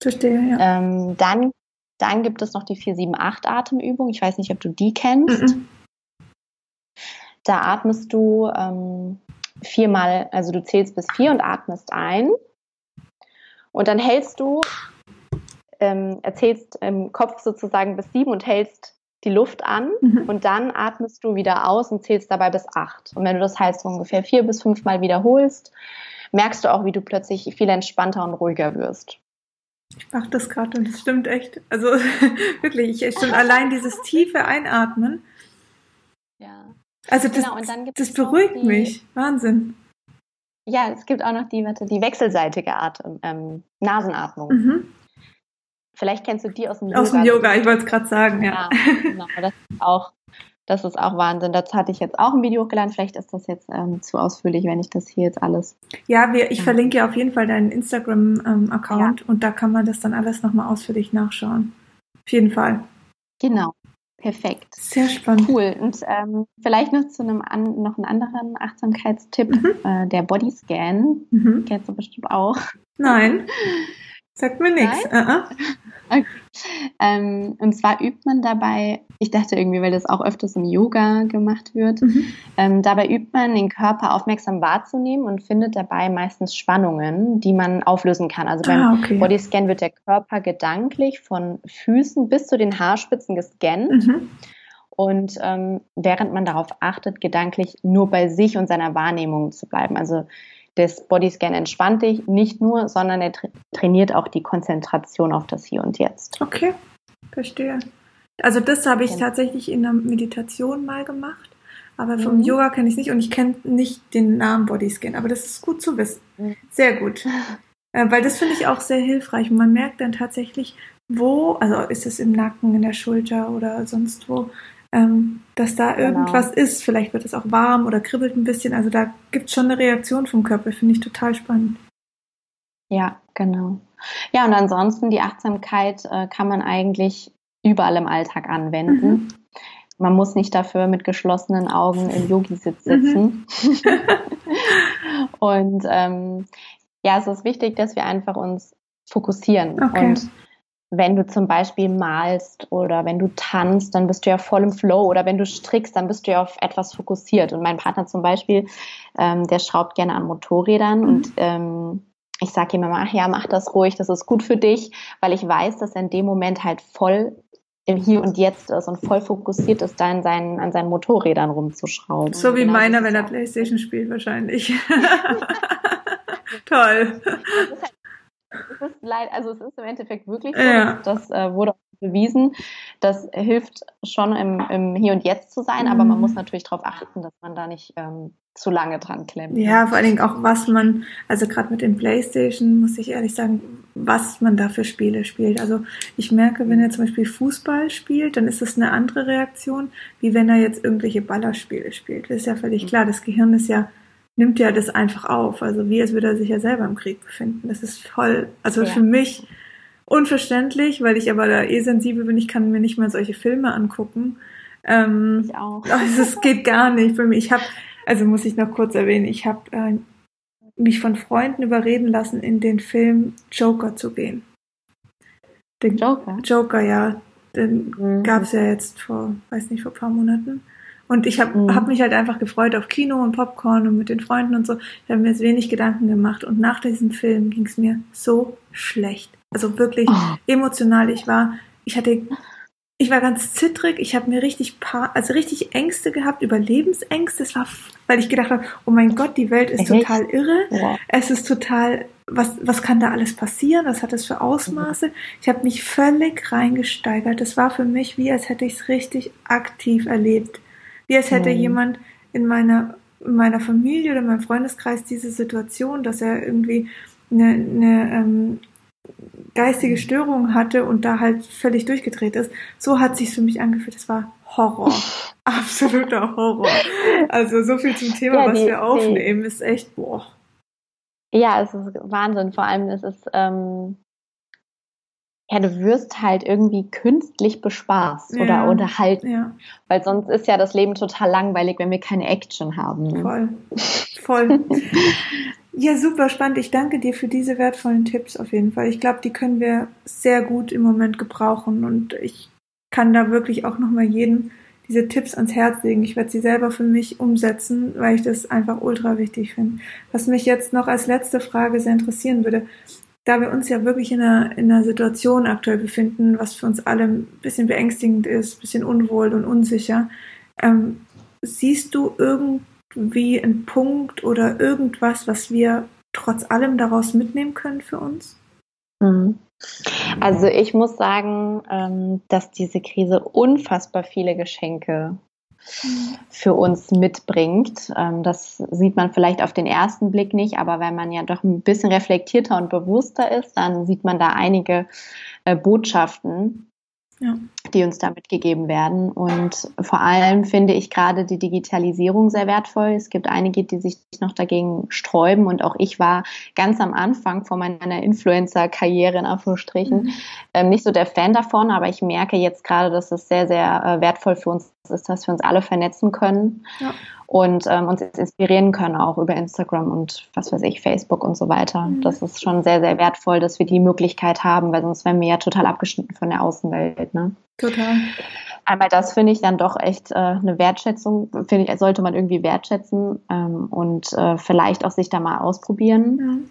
Speaker 1: Verstehe, ja.
Speaker 2: Ähm, dann, dann gibt es noch die 478 Atemübung. Ich weiß nicht, ob du die kennst. Mhm. Da atmest du ähm, viermal, also du zählst bis vier und atmest ein. Und dann hältst du, ähm, erzählst im Kopf sozusagen bis sieben und hältst die Luft an mhm. und dann atmest du wieder aus und zählst dabei bis acht. Und wenn du das heißt so ungefähr vier bis fünf Mal wiederholst, merkst du auch, wie du plötzlich viel entspannter und ruhiger wirst.
Speaker 1: Ich mache das gerade und es stimmt echt. Also wirklich, ich schon allein dieses tiefe Einatmen. Also das, genau, das beruhigt die, mich. Wahnsinn.
Speaker 2: Ja, es gibt auch noch die, warte, die wechselseitige Atem, ähm, Nasenatmung. Mhm. Vielleicht kennst du die aus dem
Speaker 1: Yoga. Aus dem Yoga, ich wollte es gerade sagen, ja. ja.
Speaker 2: Genau, das ist auch, das ist auch Wahnsinn. Dazu hatte ich jetzt auch ein Video hochgeladen. Vielleicht ist das jetzt ähm, zu ausführlich, wenn ich das hier jetzt alles.
Speaker 1: Ja, wir, ich ja. verlinke auf jeden Fall deinen Instagram-Account ähm, ja. und da kann man das dann alles nochmal ausführlich nachschauen. Auf jeden Fall.
Speaker 2: Genau. Perfekt.
Speaker 1: Sehr spannend.
Speaker 2: Cool. Und ähm, vielleicht noch zu einem an, noch einen anderen Achtsamkeitstipp, mhm. äh, der Bodyscan. Mhm. Kennst du bestimmt auch.
Speaker 1: Nein. Sagt mir nichts. Uh -uh.
Speaker 2: Okay. Ähm, und zwar übt man dabei, ich dachte irgendwie, weil das auch öfters im Yoga gemacht wird, mhm. ähm, dabei übt man den Körper aufmerksam wahrzunehmen und findet dabei meistens Spannungen, die man auflösen kann. Also beim ah, okay. Bodyscan wird der Körper gedanklich von Füßen bis zu den Haarspitzen gescannt. Mhm. Und ähm, während man darauf achtet, gedanklich nur bei sich und seiner Wahrnehmung zu bleiben. Also das Bodyscan entspannt dich nicht nur, sondern er tra trainiert auch die Konzentration auf das Hier und Jetzt.
Speaker 1: Okay, verstehe. Also das habe ich ja. tatsächlich in der Meditation mal gemacht, aber vom mhm. Yoga kenne ich es nicht und ich kenne nicht den Namen Bodyscan, aber das ist gut zu wissen. Mhm. Sehr gut. Äh, weil das finde ich auch sehr hilfreich. Und man merkt dann tatsächlich, wo, also ist es im Nacken, in der Schulter oder sonst wo, ähm, dass da genau. irgendwas ist. Vielleicht wird es auch warm oder kribbelt ein bisschen. Also da gibt es schon eine Reaktion vom Körper, finde ich total spannend.
Speaker 2: Ja, genau. Ja, und ansonsten die Achtsamkeit äh, kann man eigentlich überall im Alltag anwenden. Mhm. Man muss nicht dafür mit geschlossenen Augen im Yogi-Sitz sitzen. Mhm. und ähm, ja, es ist wichtig, dass wir einfach uns fokussieren. Okay. Und wenn du zum Beispiel malst oder wenn du tanzt, dann bist du ja voll im Flow oder wenn du strickst, dann bist du ja auf etwas fokussiert. Und mein Partner zum Beispiel, ähm, der schraubt gerne an Motorrädern mhm. und ähm, ich sage ihm immer, ach ja, mach das ruhig, das ist gut für dich, weil ich weiß, dass er in dem Moment halt voll im Hier und Jetzt ist und voll fokussiert ist, da in seinen, an seinen Motorrädern rumzuschrauben.
Speaker 1: So wie genau meiner, wenn er Playstation spielt wahrscheinlich. Toll.
Speaker 2: Es ist leid, also es ist im Endeffekt wirklich so, ja. das, äh, wurde bewiesen. Das hilft schon im, im, Hier und Jetzt zu sein, aber man muss mhm. natürlich darauf achten, dass man da nicht ähm, zu lange dran klemmt.
Speaker 1: Ja, vor allen Dingen auch, was man, also gerade mit dem Playstation, muss ich ehrlich sagen, was man da für Spiele spielt. Also ich merke, wenn er zum Beispiel Fußball spielt, dann ist das eine andere Reaktion, wie wenn er jetzt irgendwelche Ballerspiele spielt. Das ist ja völlig mhm. klar. Das Gehirn ist ja nimmt ja das einfach auf. Also wie als würde er sich ja selber im Krieg befinden. Das ist voll, also ja. für mich unverständlich, weil ich aber da eh sensibel bin. Ich kann mir nicht mal solche Filme angucken. Ähm, ich auch. Also es geht gar nicht für mich. Ich habe, also muss ich noch kurz erwähnen, ich habe äh, mich von Freunden überreden lassen, in den Film Joker zu gehen. Den Joker? Joker, ja. Den mhm. gab es ja jetzt vor, weiß nicht, vor ein paar Monaten. Und ich habe mhm. hab mich halt einfach gefreut auf Kino und Popcorn und mit den Freunden und so. Ich habe mir jetzt wenig Gedanken gemacht. Und nach diesem Film ging es mir so schlecht. Also wirklich oh. emotional. Ich war, ich hatte, ich war ganz zittrig. Ich habe mir richtig paar, also richtig Ängste gehabt, Überlebensängste. Es war, weil ich gedacht habe, oh mein Gott, die Welt ist Echt? total irre. Ja. Es ist total, was, was kann da alles passieren? Was hat das für Ausmaße? Mhm. Ich habe mich völlig reingesteigert. Das war für mich wie, als hätte ich es richtig aktiv erlebt. Wie als hätte mhm. jemand in meiner, in meiner Familie oder meinem Freundeskreis diese Situation, dass er irgendwie eine, eine ähm, geistige. Störung hatte und da halt völlig durchgedreht ist. So hat sich für mich angefühlt. Das war Horror. Absoluter Horror. Also so viel zum Thema, ja, was wir aufnehmen, ist echt boah.
Speaker 2: Ja, es ist Wahnsinn. Vor allem ist es ähm, ja, du wirst halt irgendwie künstlich bespaßt ja, oder unterhalten. Ja. Weil sonst ist ja das Leben total langweilig, wenn wir keine Action haben.
Speaker 1: Voll. Voll. ja, super spannend. Ich danke dir für diese wertvollen Tipps auf jeden Fall. Ich glaube, die können wir sehr gut im Moment gebrauchen und ich kann da wirklich auch nochmal jedem diese Tipps ans Herz legen. Ich werde sie selber für mich umsetzen, weil ich das einfach ultra wichtig finde. Was mich jetzt noch als letzte Frage sehr interessieren würde, da wir uns ja wirklich in einer, in einer Situation aktuell befinden, was für uns alle ein bisschen beängstigend ist, ein bisschen unwohl und unsicher, ähm, siehst du irgendwie einen Punkt oder irgendwas, was wir trotz allem daraus mitnehmen können für uns?
Speaker 2: Mhm. Also ich muss sagen, ähm, dass diese Krise unfassbar viele Geschenke für uns mitbringt. Ähm, das sieht man vielleicht auf den ersten Blick nicht, aber wenn man ja doch ein bisschen reflektierter und bewusster ist, dann sieht man da einige äh, Botschaften, ja. Die uns damit gegeben werden. Und vor allem finde ich gerade die Digitalisierung sehr wertvoll. Es gibt einige, die sich noch dagegen sträuben und auch ich war ganz am Anfang von meiner Influencer-Karriere in Anführungsstrichen mhm. ähm, nicht so der Fan davon, aber ich merke jetzt gerade, dass es sehr, sehr äh, wertvoll für uns ist, dass wir uns alle vernetzen können. Ja und ähm, uns inspirieren können, auch über Instagram und was weiß ich, Facebook und so weiter. Mhm. Das ist schon sehr, sehr wertvoll, dass wir die Möglichkeit haben, weil sonst wären wir ja total abgeschnitten von der Außenwelt. Ne?
Speaker 1: Total.
Speaker 2: Einmal das finde ich dann doch echt äh, eine Wertschätzung, finde ich, sollte man irgendwie wertschätzen ähm, und äh, vielleicht auch sich da mal ausprobieren. Mhm.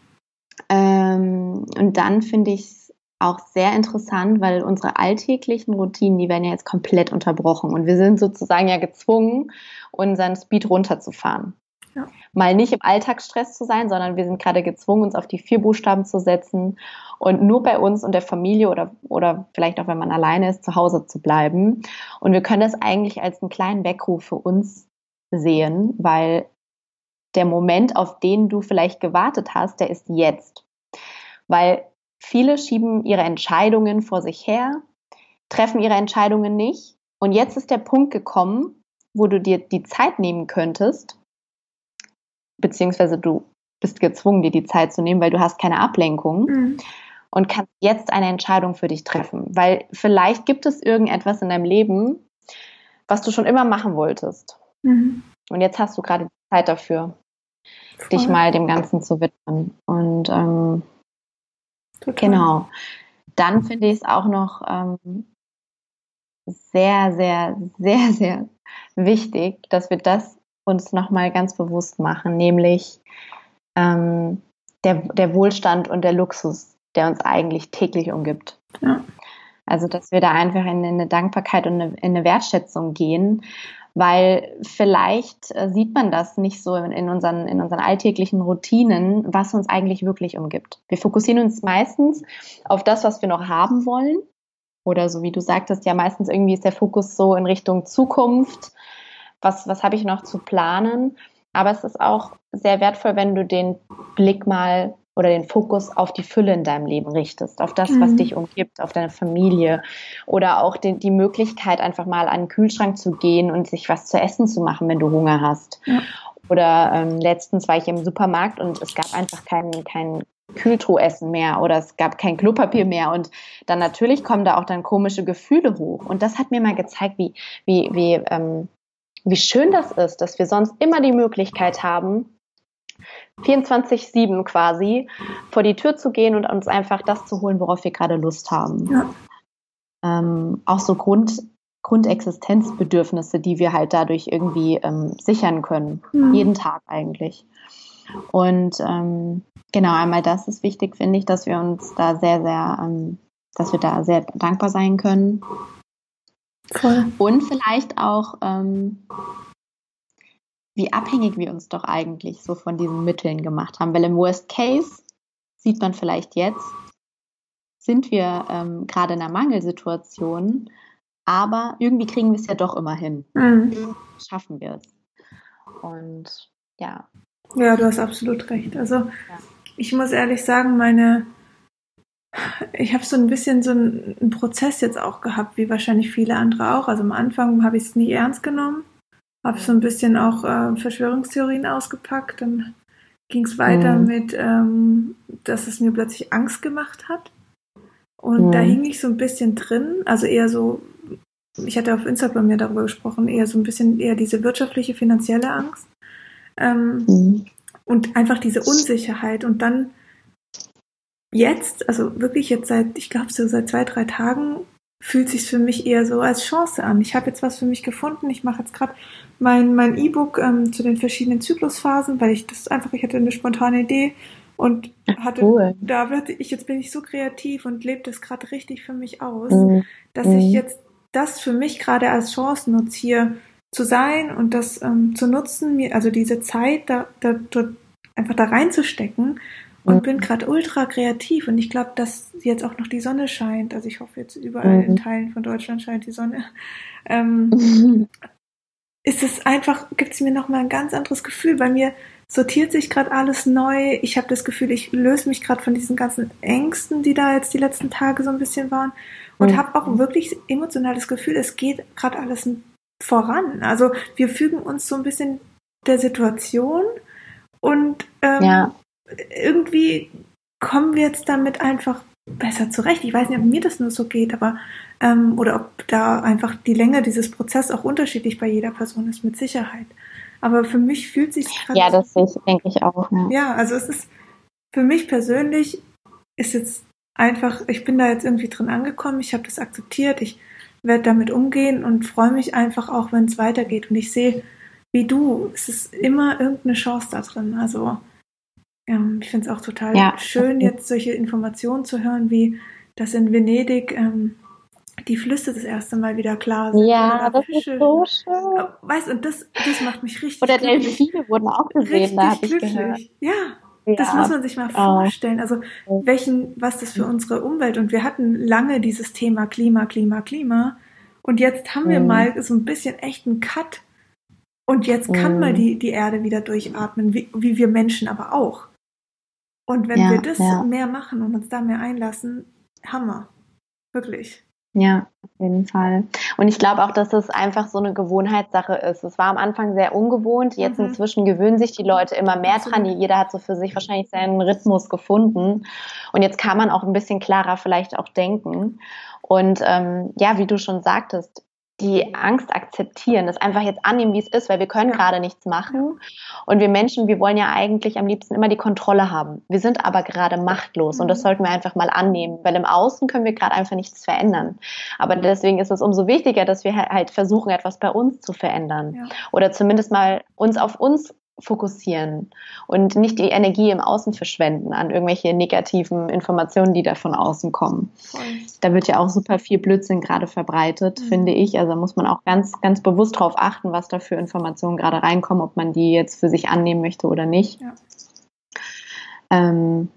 Speaker 2: Ähm, und dann finde ich es auch sehr interessant, weil unsere alltäglichen Routinen, die werden ja jetzt komplett unterbrochen und wir sind sozusagen ja gezwungen, unseren Speed runterzufahren. Ja. Mal nicht im Alltagsstress zu sein, sondern wir sind gerade gezwungen, uns auf die vier Buchstaben zu setzen und nur bei uns und der Familie oder, oder vielleicht auch, wenn man alleine ist, zu Hause zu bleiben. Und wir können das eigentlich als einen kleinen Weckruf für uns sehen, weil der Moment, auf den du vielleicht gewartet hast, der ist jetzt. Weil viele schieben ihre Entscheidungen vor sich her, treffen ihre Entscheidungen nicht. Und jetzt ist der Punkt gekommen, wo du dir die Zeit nehmen könntest, beziehungsweise du bist gezwungen, dir die Zeit zu nehmen, weil du hast keine Ablenkung mhm. und kannst jetzt eine Entscheidung für dich treffen. Weil vielleicht gibt es irgendetwas in deinem Leben, was du schon immer machen wolltest. Mhm. Und jetzt hast du gerade die Zeit dafür, Voll. dich mal dem Ganzen zu widmen. Und ähm, genau. Dann finde ich es auch noch ähm, sehr, sehr, sehr, sehr wichtig, dass wir das uns nochmal ganz bewusst machen, nämlich ähm, der, der Wohlstand und der Luxus, der uns eigentlich täglich umgibt. Ja. Also, dass wir da einfach in eine Dankbarkeit und in eine Wertschätzung gehen, weil vielleicht äh, sieht man das nicht so in unseren, in unseren alltäglichen Routinen, was uns eigentlich wirklich umgibt. Wir fokussieren uns meistens auf das, was wir noch haben wollen. Oder so wie du sagtest, ja, meistens irgendwie ist der Fokus so in Richtung Zukunft was, was habe ich noch zu planen. Aber es ist auch sehr wertvoll, wenn du den Blick mal oder den Fokus auf die Fülle in deinem Leben richtest, auf das, was mhm. dich umgibt, auf deine Familie oder auch die, die Möglichkeit, einfach mal an den Kühlschrank zu gehen und sich was zu essen zu machen, wenn du Hunger hast. Ja. Oder ähm, letztens war ich im Supermarkt und es gab einfach kein, kein Kühltruhessen mehr oder es gab kein Klopapier mehr und dann natürlich kommen da auch dann komische Gefühle hoch. Und das hat mir mal gezeigt, wie, wie, wie ähm, wie schön das ist, dass wir sonst immer die Möglichkeit haben, 24-7 quasi vor die Tür zu gehen und uns einfach das zu holen, worauf wir gerade Lust haben. Ja. Ähm, auch so Grund, Grundexistenzbedürfnisse, die wir halt dadurch irgendwie ähm, sichern können. Mhm. Jeden Tag eigentlich. Und ähm, genau, einmal das ist wichtig, finde ich, dass wir uns da sehr, sehr, ähm, dass wir da sehr dankbar sein können. Voll. Und vielleicht auch, ähm, wie abhängig wir uns doch eigentlich so von diesen Mitteln gemacht haben. Weil im Worst Case sieht man vielleicht jetzt, sind wir ähm, gerade in einer Mangelsituation, aber irgendwie kriegen wir es ja doch immer hin. Mhm. Schaffen wir es. Und ja.
Speaker 1: Ja, du hast absolut recht. Also ja. ich muss ehrlich sagen, meine ich habe so ein bisschen so einen, Prozess jetzt auch gehabt, wie wahrscheinlich viele andere auch. Also am Anfang habe ich es nie ernst genommen, habe so ein bisschen auch äh, Verschwörungstheorien ausgepackt. Dann ging es weiter mhm. mit, ähm, dass es mir plötzlich Angst gemacht hat. Und mhm. da hing ich so ein bisschen drin, also eher so, ich hatte auf Instagram ja darüber gesprochen, eher so ein bisschen eher diese wirtschaftliche, finanzielle Angst. Ähm, mhm. Und einfach diese Unsicherheit. Und dann jetzt, also wirklich jetzt seit, ich glaube so seit zwei, drei Tagen, fühlt sich für mich eher so als Chance an. Ich habe jetzt was für mich gefunden. Ich mache jetzt gerade mein mein E-Book ähm, zu den verschiedenen Zyklusphasen, weil ich das einfach, ich hatte eine spontane Idee und hatte, cool. da wird ich jetzt bin ich so kreativ und lebe das gerade richtig für mich aus, mhm. dass ich mhm. jetzt das für mich gerade als Chance nutze, hier zu sein und das ähm, zu nutzen, mir also diese Zeit da, da dort einfach da reinzustecken und mhm. bin gerade ultra kreativ und ich glaube, dass jetzt auch noch die Sonne scheint. Also ich hoffe jetzt überall mhm. in Teilen von Deutschland scheint die Sonne. Ähm, mhm. Ist es einfach, gibt es mir nochmal ein ganz anderes Gefühl. Bei mir sortiert sich gerade alles neu. Ich habe das Gefühl, ich löse mich gerade von diesen ganzen Ängsten, die da jetzt die letzten Tage so ein bisschen waren. Und mhm. habe auch wirklich emotional das Gefühl, es geht gerade alles voran. Also wir fügen uns so ein bisschen der Situation und ähm, ja irgendwie kommen wir jetzt damit einfach besser zurecht. Ich weiß nicht, ob mir das nur so geht, aber ähm, oder ob da einfach die Länge dieses Prozesses auch unterschiedlich bei jeder Person ist, mit Sicherheit. Aber für mich fühlt sich
Speaker 2: gerade. Ja, das sehe ich, denke ich auch.
Speaker 1: Ja. ja, also es ist für mich persönlich ist jetzt einfach, ich bin da jetzt irgendwie drin angekommen, ich habe das akzeptiert, ich werde damit umgehen und freue mich einfach auch, wenn es weitergeht. Und ich sehe, wie du, es ist immer irgendeine Chance da drin. Also ähm, ich finde es auch total ja. schön, jetzt solche Informationen zu hören, wie dass in Venedig ähm, die Flüsse das erste Mal wieder klar sind.
Speaker 2: Ja, das Fische. ist so schön. Äh,
Speaker 1: weißt und das, das macht mich richtig
Speaker 2: Oder glücklich. Delfine wurden auch gesehen, richtig da habe ich gehört.
Speaker 1: Ja, ja, das muss man sich mal vorstellen. Also welchen, was das für unsere Umwelt und wir hatten lange dieses Thema Klima, Klima, Klima und jetzt haben wir mhm. mal so ein bisschen echten Cut und jetzt kann mhm. mal die die Erde wieder durchatmen, wie, wie wir Menschen aber auch. Und wenn ja, wir das ja. mehr machen und uns da mehr einlassen, Hammer. Wirklich.
Speaker 2: Ja, auf jeden Fall. Und ich glaube auch, dass es einfach so eine Gewohnheitssache ist. Es war am Anfang sehr ungewohnt. Jetzt mhm. inzwischen gewöhnen sich die Leute immer mehr dran. Jeder hat so für sich wahrscheinlich seinen Rhythmus gefunden. Und jetzt kann man auch ein bisschen klarer vielleicht auch denken. Und ähm, ja, wie du schon sagtest, die Angst akzeptieren, das einfach jetzt annehmen, wie es ist, weil wir können gerade nichts machen. Und wir Menschen, wir wollen ja eigentlich am liebsten immer die Kontrolle haben. Wir sind aber gerade machtlos und das mhm. sollten wir einfach mal annehmen, weil im Außen können wir gerade einfach nichts verändern. Aber deswegen ist es umso wichtiger, dass wir halt versuchen, etwas bei uns zu verändern. Ja. Oder zumindest mal uns auf uns fokussieren und nicht die Energie im Außen verschwenden an irgendwelche negativen Informationen, die da von außen kommen. Voll. Da wird ja auch super viel Blödsinn gerade verbreitet, mhm. finde ich. Also muss man auch ganz, ganz bewusst darauf achten, was da für Informationen gerade reinkommen, ob man die jetzt für sich annehmen möchte oder nicht. Ja. Ähm,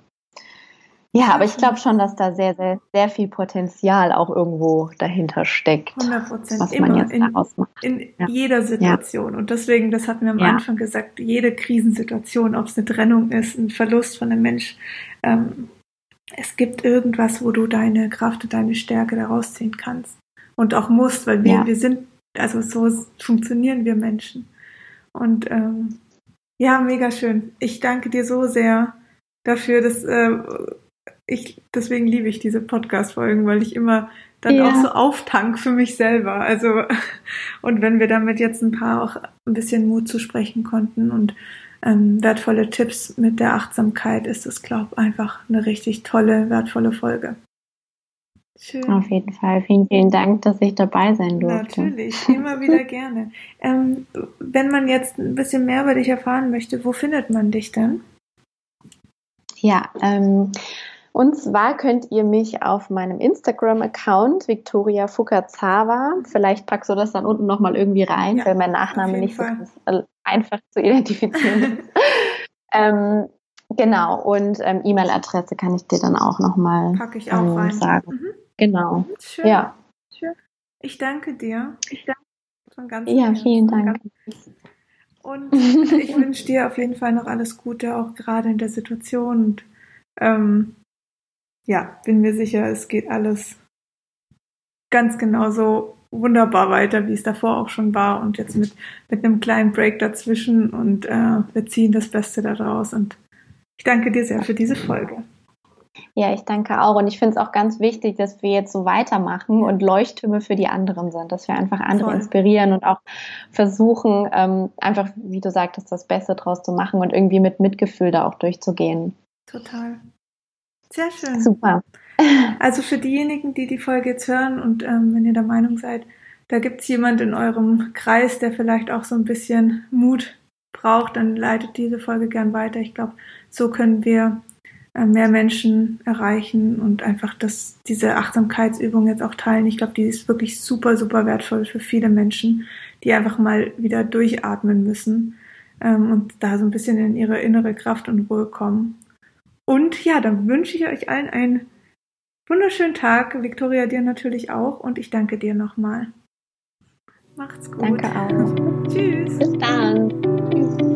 Speaker 2: ja, aber ich glaube schon, dass da sehr, sehr, sehr viel Potenzial auch irgendwo dahinter steckt.
Speaker 1: 100 Prozent. Was man jetzt in, daraus macht. In ja. jeder Situation. Ja. Und deswegen, das hatten wir am ja. Anfang gesagt, jede Krisensituation, ob es eine Trennung ist, ein Verlust von einem Mensch, ähm, es gibt irgendwas, wo du deine Kraft und deine Stärke daraus ziehen kannst. Und auch musst, weil wir, wir sind, also so funktionieren wir Menschen. Und ähm, ja, mega schön. Ich danke dir so sehr dafür, dass äh, ich, deswegen liebe ich diese Podcast-Folgen, weil ich immer dann ja. auch so auftank für mich selber. Also, und wenn wir damit jetzt ein paar auch ein bisschen Mut zu sprechen konnten und ähm, wertvolle Tipps mit der Achtsamkeit, ist es, glaube ich, einfach eine richtig tolle, wertvolle Folge.
Speaker 2: Schön. Auf jeden Fall. Vielen, vielen Dank, dass ich dabei sein durfte.
Speaker 1: Natürlich, immer wieder gerne. Ähm, wenn man jetzt ein bisschen mehr über dich erfahren möchte, wo findet man dich denn?
Speaker 2: Ja, ähm, und zwar könnt ihr mich auf meinem Instagram-Account Victoria Fukazawa, vielleicht packst du das dann unten nochmal irgendwie rein, ja, weil mein Nachname nicht so einfach zu identifizieren ist. ähm, genau, und ähm, E-Mail-Adresse kann ich dir dann auch nochmal ähm, sagen. Mhm. Genau.
Speaker 1: Schön. Ja. Schön. Ich danke dir. Ich danke
Speaker 2: von ganzem Ja, vielen Dank.
Speaker 1: Und ich wünsche dir auf jeden Fall noch alles Gute, auch gerade in der Situation. Und ähm, ja, bin mir sicher, es geht alles ganz genauso wunderbar weiter, wie es davor auch schon war und jetzt mit, mit einem kleinen Break dazwischen und äh, wir ziehen das Beste daraus und ich danke dir sehr für diese Folge.
Speaker 2: Ja, ich danke auch. Und ich finde es auch ganz wichtig, dass wir jetzt so weitermachen und Leuchttürme für die anderen sind, dass wir einfach andere Toll. inspirieren und auch versuchen, ähm, einfach, wie du sagtest, das Beste draus zu machen und irgendwie mit Mitgefühl da auch durchzugehen.
Speaker 1: Total. Sehr schön.
Speaker 2: Super.
Speaker 1: Also für diejenigen, die die Folge jetzt hören und ähm, wenn ihr der Meinung seid, da gibt es jemand in eurem Kreis, der vielleicht auch so ein bisschen Mut braucht, dann leitet diese Folge gern weiter. Ich glaube, so können wir äh, mehr Menschen erreichen und einfach das, diese Achtsamkeitsübung jetzt auch teilen. Ich glaube, die ist wirklich super, super wertvoll für viele Menschen, die einfach mal wieder durchatmen müssen ähm, und da so ein bisschen in ihre innere Kraft und Ruhe kommen. Und ja, dann wünsche ich euch allen einen wunderschönen Tag. Victoria, dir natürlich auch. Und ich danke dir nochmal. Macht's gut.
Speaker 2: Danke auch. Tschüss. Bis dann. Tschüss.